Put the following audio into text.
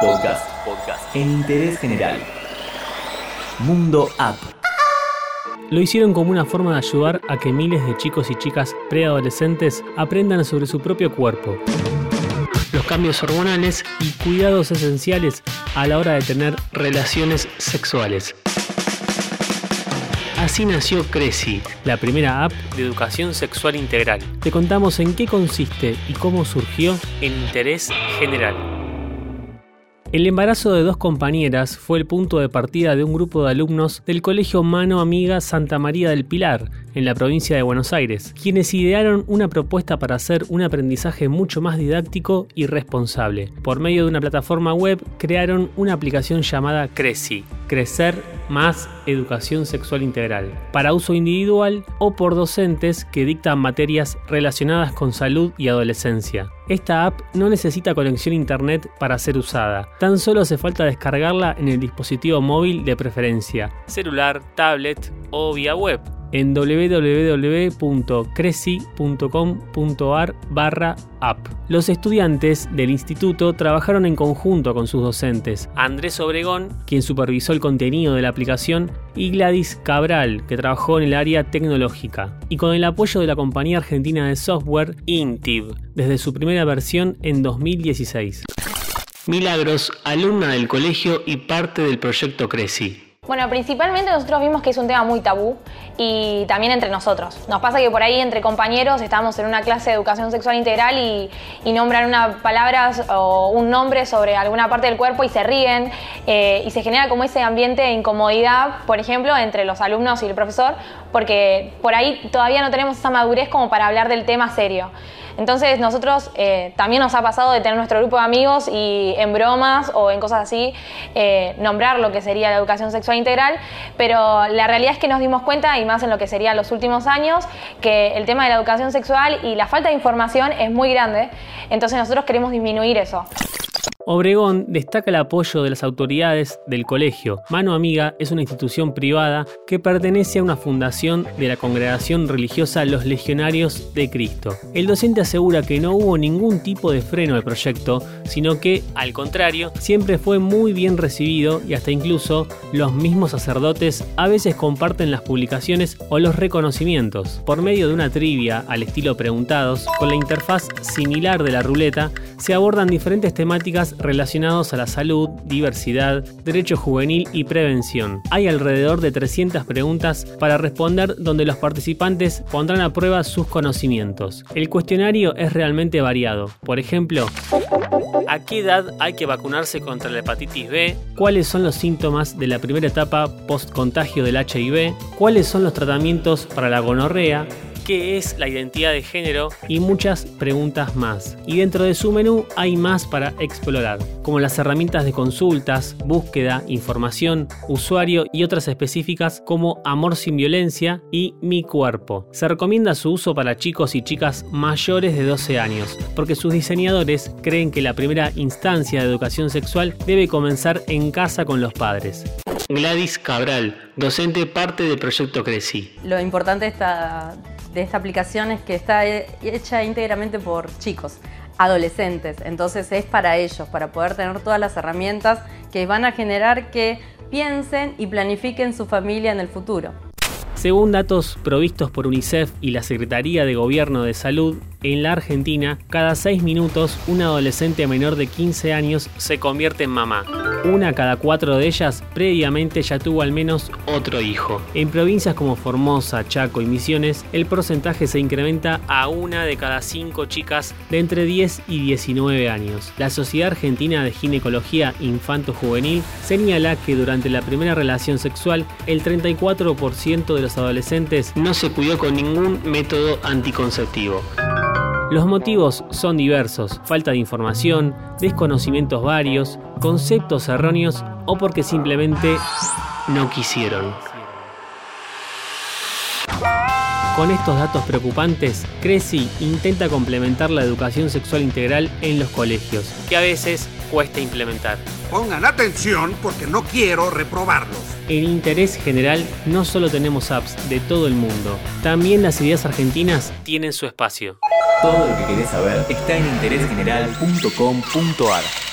Podcast. Podcast. En interés general. Mundo App. Lo hicieron como una forma de ayudar a que miles de chicos y chicas preadolescentes aprendan sobre su propio cuerpo, los cambios hormonales y cuidados esenciales a la hora de tener relaciones sexuales. Así nació Creci, la primera app de educación sexual integral. Te contamos en qué consiste y cómo surgió en interés general. El embarazo de dos compañeras fue el punto de partida de un grupo de alumnos del Colegio Mano Amiga Santa María del Pilar, en la provincia de Buenos Aires, quienes idearon una propuesta para hacer un aprendizaje mucho más didáctico y responsable. Por medio de una plataforma web crearon una aplicación llamada Creci, Crecer más Educación Sexual Integral, para uso individual o por docentes que dictan materias relacionadas con salud y adolescencia. Esta app no necesita conexión a internet para ser usada, tan solo hace falta descargarla en el dispositivo móvil de preferencia, celular, tablet o vía web en www.creci.com.ar barra app. Los estudiantes del instituto trabajaron en conjunto con sus docentes, Andrés Obregón, quien supervisó el contenido de la aplicación, y Gladys Cabral, que trabajó en el área tecnológica, y con el apoyo de la compañía argentina de software Intib, desde su primera versión en 2016. Milagros, alumna del colegio y parte del proyecto Creci. Bueno, principalmente nosotros vimos que es un tema muy tabú y también entre nosotros. Nos pasa que por ahí entre compañeros estamos en una clase de educación sexual integral y, nombran una palabra o un nombre sobre alguna parte del cuerpo y se ríen eh, y se genera como ese ambiente de incomodidad, por ejemplo, entre los alumnos y el profesor, porque por ahí todavía no tenemos esa madurez como para hablar del tema serio. Entonces nosotros eh, también nos ha pasado de tener nuestro grupo de amigos y en bromas o en cosas así eh, nombrar lo que sería la educación sexual integral, pero la realidad es que nos dimos cuenta, y más en lo que serían los últimos años, que el tema de la educación sexual y la falta de información es muy grande, entonces nosotros queremos disminuir eso. Obregón destaca el apoyo de las autoridades del colegio. Mano Amiga es una institución privada que pertenece a una fundación de la congregación religiosa Los Legionarios de Cristo. El docente asegura que no hubo ningún tipo de freno al proyecto, sino que, al contrario, siempre fue muy bien recibido y hasta incluso los mismos sacerdotes a veces comparten las publicaciones o los reconocimientos. Por medio de una trivia al estilo preguntados, con la interfaz similar de la ruleta, se abordan diferentes temáticas relacionados a la salud, diversidad, derecho juvenil y prevención. Hay alrededor de 300 preguntas para responder donde los participantes pondrán a prueba sus conocimientos. El cuestionario es realmente variado. Por ejemplo, ¿a qué edad hay que vacunarse contra la hepatitis B? ¿Cuáles son los síntomas de la primera etapa post contagio del HIV? ¿Cuáles son los tratamientos para la gonorrea? Qué es la identidad de género y muchas preguntas más. Y dentro de su menú hay más para explorar, como las herramientas de consultas, búsqueda, información, usuario y otras específicas como Amor sin violencia y Mi cuerpo. Se recomienda su uso para chicos y chicas mayores de 12 años, porque sus diseñadores creen que la primera instancia de educación sexual debe comenzar en casa con los padres. Gladys Cabral, docente parte del proyecto Creci. Lo importante está de esta aplicación es que está hecha íntegramente por chicos, adolescentes. Entonces es para ellos, para poder tener todas las herramientas que van a generar que piensen y planifiquen su familia en el futuro. Según datos provistos por UNICEF y la Secretaría de Gobierno de Salud, en la Argentina, cada 6 minutos un adolescente menor de 15 años se convierte en mamá. Una cada cuatro de ellas previamente ya tuvo al menos otro hijo. En provincias como Formosa, Chaco y Misiones, el porcentaje se incrementa a una de cada cinco chicas de entre 10 y 19 años. La Sociedad Argentina de Ginecología Infanto-Juvenil señala que durante la primera relación sexual, el 34% de los adolescentes no se cuidó con ningún método anticonceptivo. Los motivos son diversos, falta de información, desconocimientos varios, conceptos erróneos o porque simplemente no quisieron. Con estos datos preocupantes, Creci intenta complementar la educación sexual integral en los colegios, que a veces cuesta implementar. Pongan atención porque no quiero reprobarlos. En Interés General no solo tenemos apps de todo el mundo, también las ideas argentinas tienen su espacio. Todo lo que querés saber está en interésgeneral.com.ar.